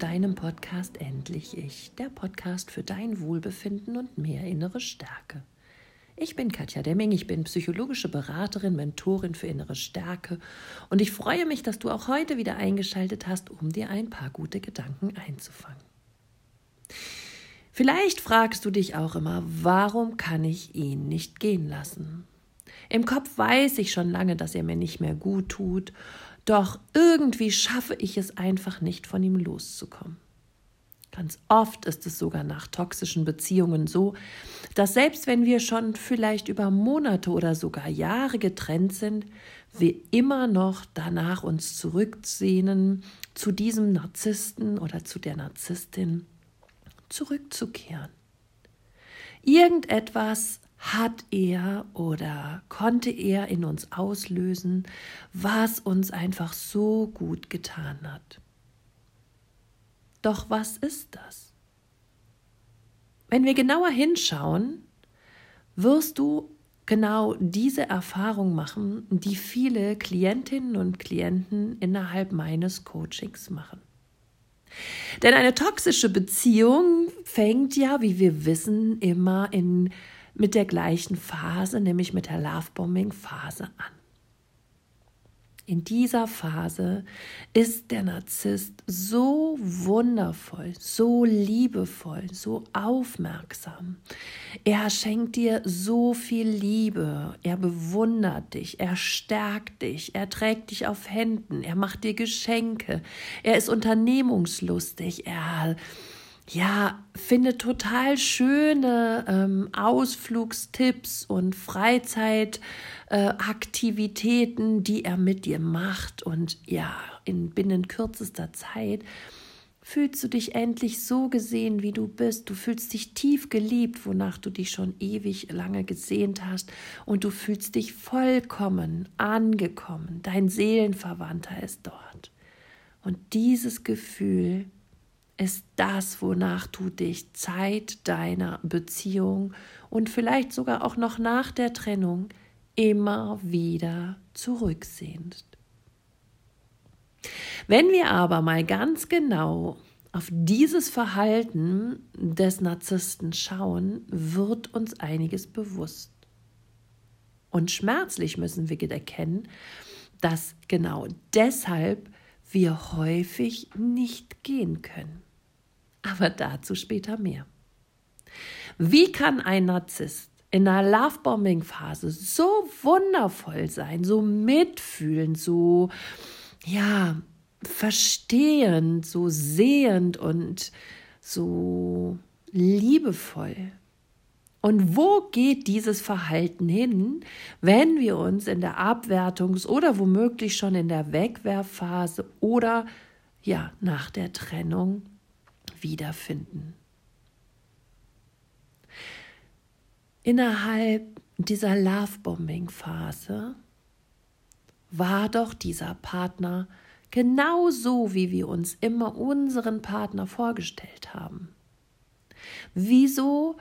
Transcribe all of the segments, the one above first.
deinem Podcast Endlich Ich, der Podcast für dein Wohlbefinden und mehr innere Stärke. Ich bin Katja Demming, ich bin psychologische Beraterin, Mentorin für innere Stärke und ich freue mich, dass du auch heute wieder eingeschaltet hast, um dir ein paar gute Gedanken einzufangen. Vielleicht fragst du dich auch immer, warum kann ich ihn nicht gehen lassen? Im Kopf weiß ich schon lange, dass er mir nicht mehr gut tut doch irgendwie schaffe ich es einfach nicht, von ihm loszukommen. Ganz oft ist es sogar nach toxischen Beziehungen so, dass selbst wenn wir schon vielleicht über Monate oder sogar Jahre getrennt sind, wir immer noch danach uns zurücksehnen, zu diesem Narzissten oder zu der Narzisstin zurückzukehren. Irgendetwas hat er oder konnte er in uns auslösen, was uns einfach so gut getan hat. Doch was ist das? Wenn wir genauer hinschauen, wirst du genau diese Erfahrung machen, die viele Klientinnen und Klienten innerhalb meines Coachings machen. Denn eine toxische Beziehung fängt ja, wie wir wissen, immer in mit der gleichen Phase, nämlich mit der Lovebombing-Phase an. In dieser Phase ist der Narzisst so wundervoll, so liebevoll, so aufmerksam. Er schenkt dir so viel Liebe, er bewundert dich, er stärkt dich, er trägt dich auf Händen, er macht dir Geschenke, er ist unternehmungslustig, er ja, finde total schöne ähm, Ausflugstipps und Freizeitaktivitäten, äh, die er mit dir macht. Und ja, in binnen kürzester Zeit fühlst du dich endlich so gesehen, wie du bist. Du fühlst dich tief geliebt, wonach du dich schon ewig lange gesehnt hast. Und du fühlst dich vollkommen angekommen. Dein Seelenverwandter ist dort. Und dieses Gefühl ist das, wonach du dich Zeit deiner Beziehung und vielleicht sogar auch noch nach der Trennung immer wieder zurücksehnst. Wenn wir aber mal ganz genau auf dieses Verhalten des Narzissten schauen, wird uns einiges bewusst. Und schmerzlich müssen wir erkennen, dass genau deshalb wir häufig nicht gehen können aber dazu später mehr. Wie kann ein Narzisst in einer Lovebombing-Phase so wundervoll sein, so mitfühlend, so, ja, verstehend, so sehend und so liebevoll? Und wo geht dieses Verhalten hin, wenn wir uns in der Abwertungs- oder womöglich schon in der Wegwerfphase oder ja, nach der Trennung wiederfinden. Innerhalb dieser Lovebombing-Phase war doch dieser Partner genauso, wie wir uns immer unseren Partner vorgestellt haben. Wieso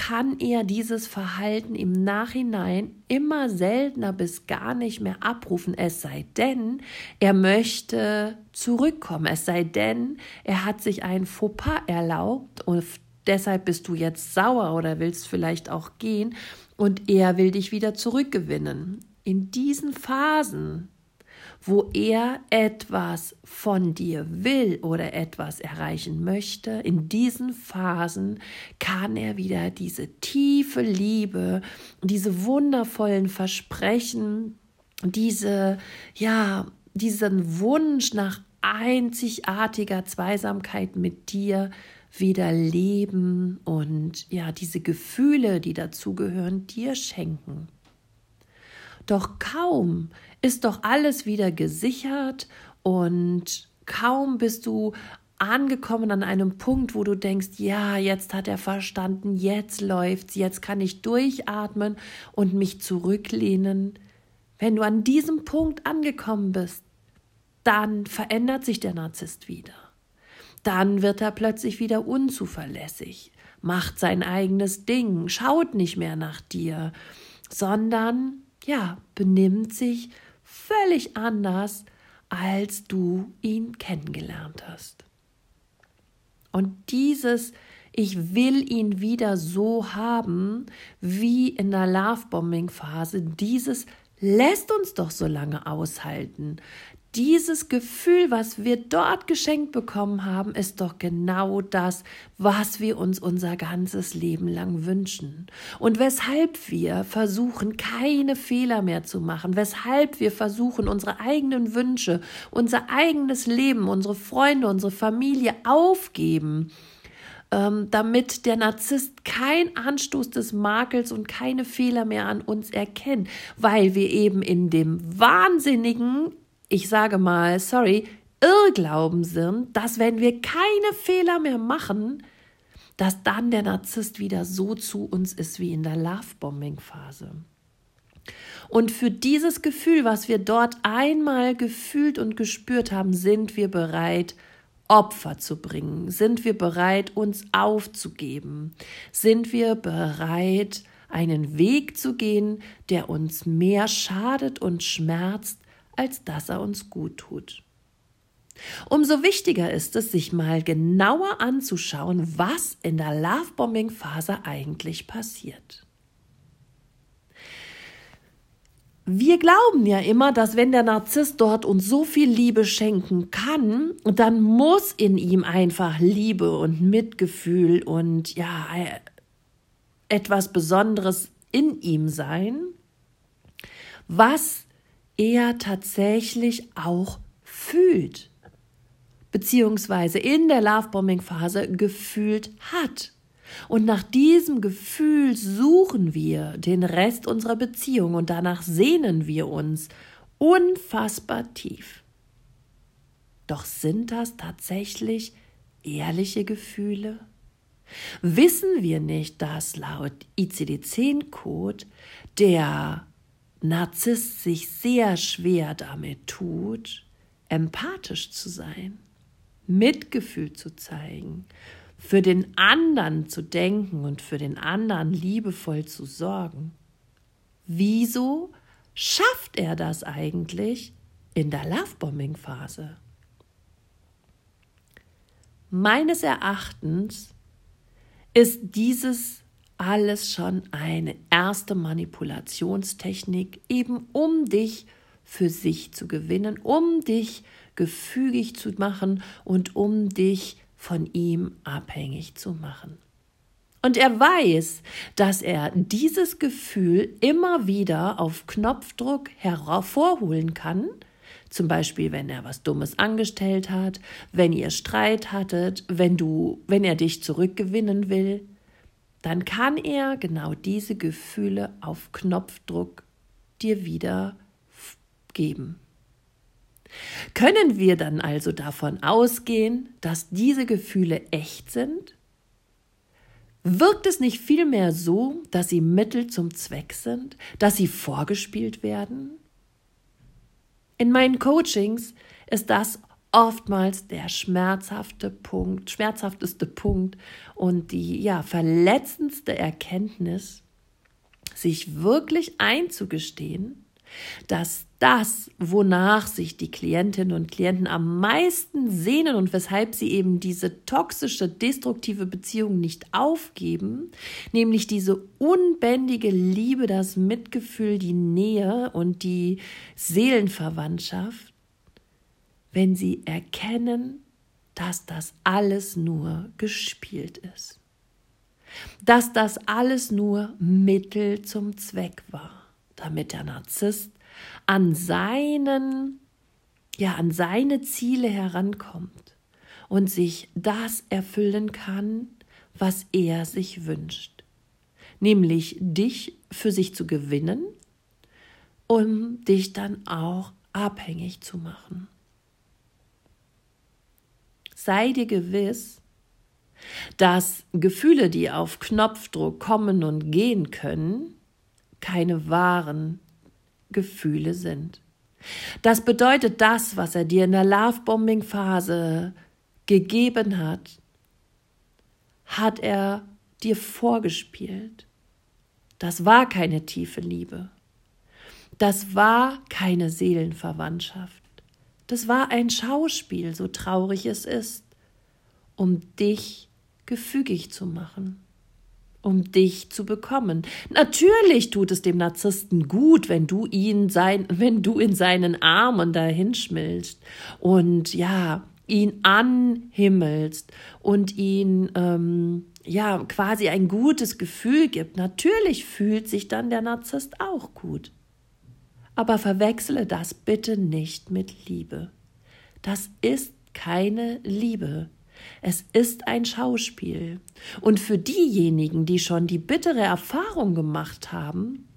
kann er dieses Verhalten im Nachhinein immer seltener bis gar nicht mehr abrufen, es sei denn, er möchte zurückkommen, es sei denn, er hat sich ein Fauxpas erlaubt und deshalb bist du jetzt sauer oder willst vielleicht auch gehen und er will dich wieder zurückgewinnen. In diesen Phasen wo er etwas von dir will oder etwas erreichen möchte, in diesen Phasen kann er wieder diese tiefe Liebe, diese wundervollen Versprechen, diese, ja, diesen Wunsch nach einzigartiger Zweisamkeit mit dir wieder leben und ja, diese Gefühle, die dazugehören, dir schenken. Doch kaum ist doch alles wieder gesichert und kaum bist du angekommen an einem Punkt, wo du denkst, ja, jetzt hat er verstanden, jetzt läuft's, jetzt kann ich durchatmen und mich zurücklehnen. Wenn du an diesem Punkt angekommen bist, dann verändert sich der Narzisst wieder. Dann wird er plötzlich wieder unzuverlässig, macht sein eigenes Ding, schaut nicht mehr nach dir, sondern ja, benimmt sich völlig anders, als du ihn kennengelernt hast. Und dieses ich will ihn wieder so haben wie in der Lovebombing-Phase. Dieses lässt uns doch so lange aushalten. Dieses Gefühl, was wir dort geschenkt bekommen haben, ist doch genau das, was wir uns unser ganzes Leben lang wünschen. Und weshalb wir versuchen, keine Fehler mehr zu machen, weshalb wir versuchen, unsere eigenen Wünsche, unser eigenes Leben, unsere Freunde, unsere Familie aufgeben, ähm, damit der Narzisst kein Anstoß des Makels und keine Fehler mehr an uns erkennt, weil wir eben in dem wahnsinnigen, ich sage mal, sorry, Irrglauben sind, dass wenn wir keine Fehler mehr machen, dass dann der Narzisst wieder so zu uns ist wie in der Lovebombing-Phase. Und für dieses Gefühl, was wir dort einmal gefühlt und gespürt haben, sind wir bereit, Opfer zu bringen? Sind wir bereit, uns aufzugeben? Sind wir bereit, einen Weg zu gehen, der uns mehr schadet und schmerzt, als dass er uns gut tut? Umso wichtiger ist es, sich mal genauer anzuschauen, was in der Lovebombing-Phase eigentlich passiert. Wir glauben ja immer, dass wenn der Narzisst dort uns so viel Liebe schenken kann, dann muss in ihm einfach Liebe und Mitgefühl und ja, etwas Besonderes in ihm sein, was er tatsächlich auch fühlt, beziehungsweise in der Lovebombing-Phase gefühlt hat. Und nach diesem Gefühl suchen wir den Rest unserer Beziehung und danach sehnen wir uns unfassbar tief. Doch sind das tatsächlich ehrliche Gefühle? Wissen wir nicht, dass laut ICD-10-Code der Narzisst sich sehr schwer damit tut, empathisch zu sein, Mitgefühl zu zeigen, für den anderen zu denken und für den anderen liebevoll zu sorgen. Wieso schafft er das eigentlich in der Lovebombing-Phase? Meines Erachtens ist dieses alles schon eine erste Manipulationstechnik, eben um dich für sich zu gewinnen, um dich gefügig zu machen und um dich von ihm abhängig zu machen. Und er weiß, dass er dieses Gefühl immer wieder auf Knopfdruck hervorholen kann, zum Beispiel, wenn er was Dummes angestellt hat, wenn ihr Streit hattet, wenn du, wenn er dich zurückgewinnen will, dann kann er genau diese Gefühle auf Knopfdruck dir wieder geben. Können wir dann also davon ausgehen, dass diese Gefühle echt sind? Wirkt es nicht vielmehr so, dass sie Mittel zum Zweck sind, dass sie vorgespielt werden? In meinen Coachings ist das oftmals der schmerzhafte Punkt, schmerzhafteste Punkt und die ja verletzendste Erkenntnis, sich wirklich einzugestehen, dass das, wonach sich die Klientinnen und Klienten am meisten sehnen und weshalb sie eben diese toxische, destruktive Beziehung nicht aufgeben, nämlich diese unbändige Liebe, das Mitgefühl, die Nähe und die Seelenverwandtschaft, wenn sie erkennen, dass das alles nur gespielt ist, dass das alles nur Mittel zum Zweck war damit der Narzisst an seinen, ja, an seine Ziele herankommt und sich das erfüllen kann, was er sich wünscht, nämlich dich für sich zu gewinnen, um dich dann auch abhängig zu machen. Sei dir gewiss, dass Gefühle, die auf Knopfdruck kommen und gehen können, keine wahren Gefühle sind. Das bedeutet, das, was er dir in der Lovebombing-Phase gegeben hat, hat er dir vorgespielt. Das war keine tiefe Liebe. Das war keine Seelenverwandtschaft. Das war ein Schauspiel, so traurig es ist. um dich gefügig zu machen, um dich zu bekommen. Natürlich tut es dem Narzissten gut, wenn du ihn sein, wenn du in seinen Armen dahin schmilzt und ja, ihn anhimmelst und ihn ähm, ja quasi ein gutes Gefühl gibt. Natürlich fühlt sich dann der Narzisst auch gut. Aber verwechsle das bitte nicht mit Liebe. Das ist keine Liebe. Es ist ein Schauspiel. Und für diejenigen, die schon die bittere Erfahrung gemacht haben,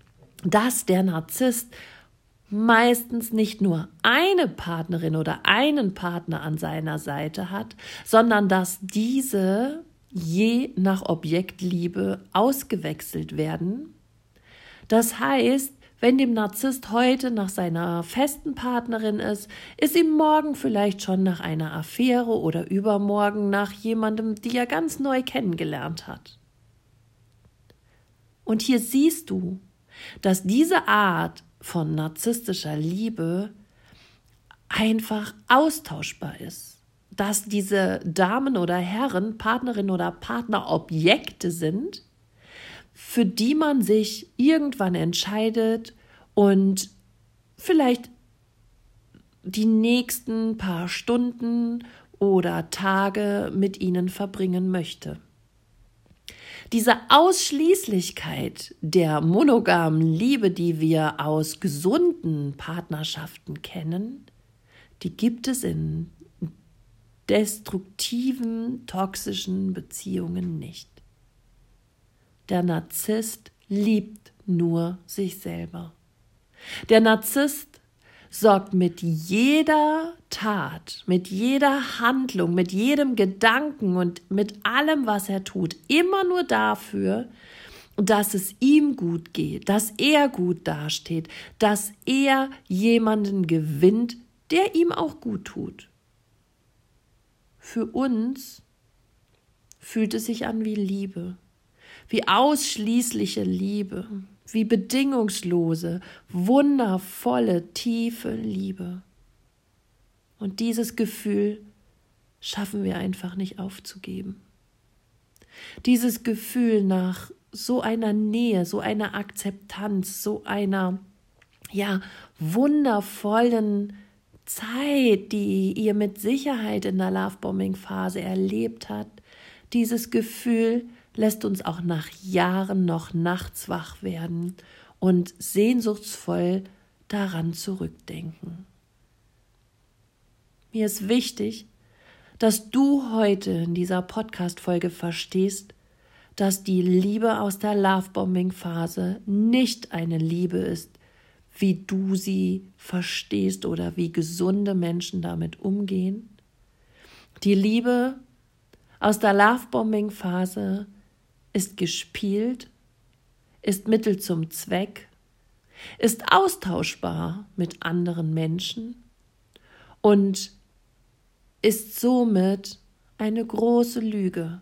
dass der Narzisst meistens nicht nur eine Partnerin oder einen Partner an seiner Seite hat, sondern dass diese je nach Objektliebe ausgewechselt werden. Das heißt, wenn dem Narzisst heute nach seiner festen Partnerin ist, ist ihm morgen vielleicht schon nach einer Affäre oder übermorgen nach jemandem, die er ganz neu kennengelernt hat. Und hier siehst du, dass diese Art von narzisstischer Liebe einfach austauschbar ist. Dass diese Damen oder Herren, Partnerin oder Partner Objekte sind, für die man sich irgendwann entscheidet und vielleicht die nächsten paar Stunden oder Tage mit ihnen verbringen möchte. Diese Ausschließlichkeit der monogamen Liebe, die wir aus gesunden Partnerschaften kennen, die gibt es in destruktiven, toxischen Beziehungen nicht. Der Narzisst liebt nur sich selber. Der Narzisst sorgt mit jeder Tat, mit jeder Handlung, mit jedem Gedanken und mit allem, was er tut, immer nur dafür, dass es ihm gut geht, dass er gut dasteht, dass er jemanden gewinnt, der ihm auch gut tut. Für uns fühlt es sich an wie Liebe, wie ausschließliche Liebe, wie bedingungslose, wundervolle, tiefe Liebe. Und dieses Gefühl schaffen wir einfach nicht aufzugeben. Dieses Gefühl nach so einer Nähe, so einer Akzeptanz, so einer ja wundervollen Zeit, die ihr mit Sicherheit in der Lovebombing Phase erlebt habt, dieses Gefühl lässt uns auch nach Jahren noch nachts wach werden und sehnsuchtsvoll daran zurückdenken. Mir ist wichtig, dass du heute in dieser Podcast-Folge verstehst, dass die Liebe aus der Lovebombing-Phase nicht eine Liebe ist, wie du sie verstehst oder wie gesunde Menschen damit umgehen. Die Liebe aus der Lovebombing-Phase ist gespielt, ist Mittel zum Zweck, ist austauschbar mit anderen Menschen und ist somit eine große Lüge.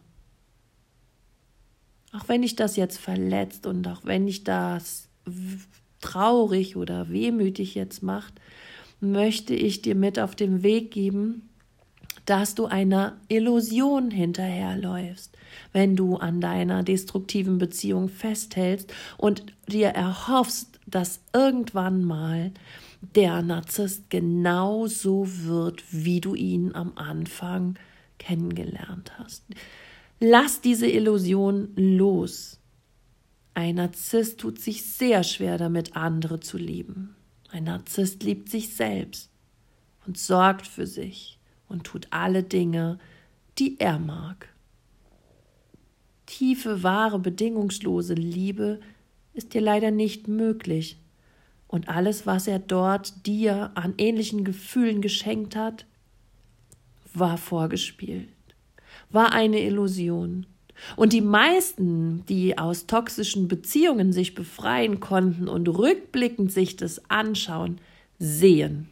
Auch wenn ich das jetzt verletzt und auch wenn ich das traurig oder wehmütig jetzt macht, möchte ich dir mit auf den Weg geben, dass du einer Illusion hinterherläufst, wenn du an deiner destruktiven Beziehung festhältst und dir erhoffst, dass irgendwann mal der Narzisst genauso wird, wie du ihn am Anfang kennengelernt hast. Lass diese Illusion los. Ein Narzisst tut sich sehr schwer damit, andere zu lieben. Ein Narzisst liebt sich selbst und sorgt für sich und tut alle Dinge, die er mag. Tiefe, wahre, bedingungslose Liebe ist dir leider nicht möglich, und alles, was er dort dir an ähnlichen Gefühlen geschenkt hat, war vorgespielt, war eine Illusion. Und die meisten, die aus toxischen Beziehungen sich befreien konnten und rückblickend sich das anschauen, sehen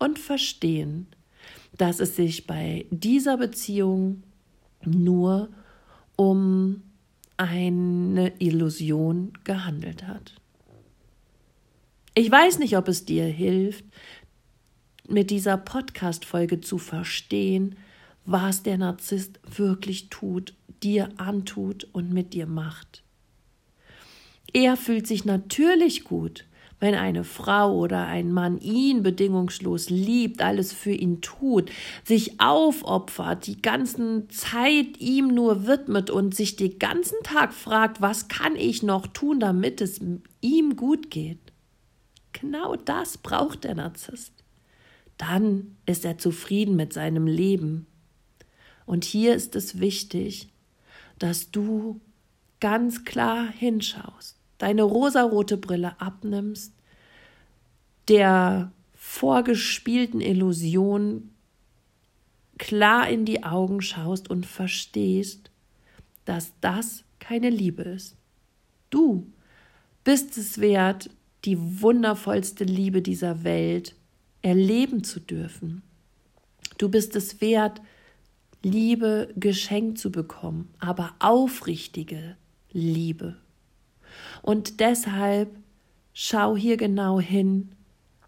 und verstehen, dass es sich bei dieser Beziehung nur um eine Illusion gehandelt hat. Ich weiß nicht, ob es dir hilft, mit dieser Podcast-Folge zu verstehen, was der Narzisst wirklich tut, dir antut und mit dir macht. Er fühlt sich natürlich gut, wenn eine Frau oder ein Mann ihn bedingungslos liebt, alles für ihn tut, sich aufopfert, die ganzen Zeit ihm nur widmet und sich den ganzen Tag fragt, was kann ich noch tun, damit es ihm gut geht. Genau das braucht der Narzisst. Dann ist er zufrieden mit seinem Leben. Und hier ist es wichtig, dass du ganz klar hinschaust deine rosarote Brille abnimmst, der vorgespielten Illusion klar in die Augen schaust und verstehst, dass das keine Liebe ist. Du bist es wert, die wundervollste Liebe dieser Welt erleben zu dürfen. Du bist es wert, Liebe geschenkt zu bekommen, aber aufrichtige Liebe. Und deshalb schau hier genau hin,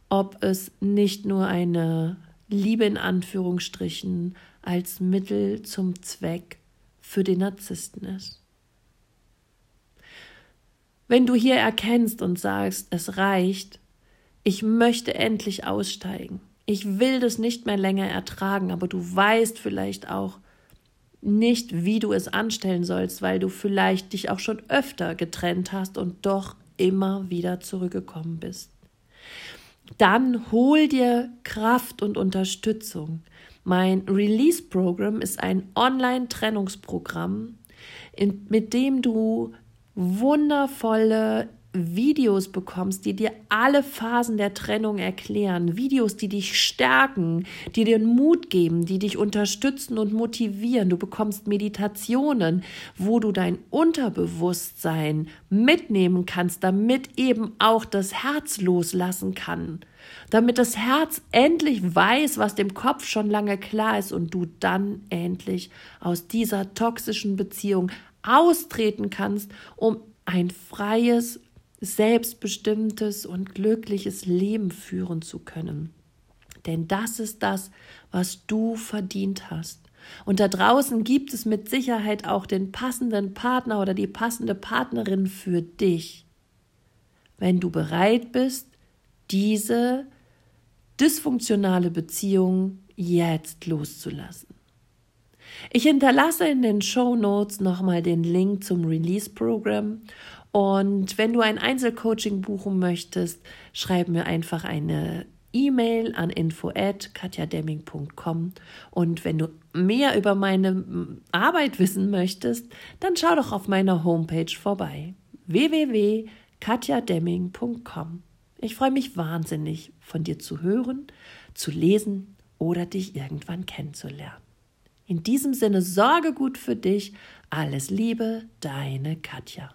ob es nicht nur eine Liebe in Anführungsstrichen als Mittel zum Zweck für den Narzissten ist. Wenn du hier erkennst und sagst, es reicht, ich möchte endlich aussteigen, ich will das nicht mehr länger ertragen, aber du weißt vielleicht auch, nicht, wie du es anstellen sollst, weil du vielleicht dich auch schon öfter getrennt hast und doch immer wieder zurückgekommen bist. Dann hol dir Kraft und Unterstützung. Mein Release-Programm ist ein Online-Trennungsprogramm, mit dem du wundervolle Videos bekommst, die dir alle Phasen der Trennung erklären, Videos, die dich stärken, die dir Mut geben, die dich unterstützen und motivieren. Du bekommst Meditationen, wo du dein Unterbewusstsein mitnehmen kannst, damit eben auch das Herz loslassen kann, damit das Herz endlich weiß, was dem Kopf schon lange klar ist und du dann endlich aus dieser toxischen Beziehung austreten kannst, um ein freies selbstbestimmtes und glückliches Leben führen zu können. Denn das ist das, was du verdient hast. Und da draußen gibt es mit Sicherheit auch den passenden Partner oder die passende Partnerin für dich. Wenn du bereit bist, diese dysfunktionale Beziehung jetzt loszulassen. Ich hinterlasse in den Show Notes nochmal den Link zum Release-Programm und wenn du ein Einzelcoaching buchen möchtest, schreib mir einfach eine E-Mail an info@katjademming.com und wenn du mehr über meine Arbeit wissen möchtest, dann schau doch auf meiner Homepage vorbei www.katjademming.com. Ich freue mich wahnsinnig von dir zu hören, zu lesen oder dich irgendwann kennenzulernen. In diesem Sinne sorge gut für dich. Alles Liebe, deine Katja.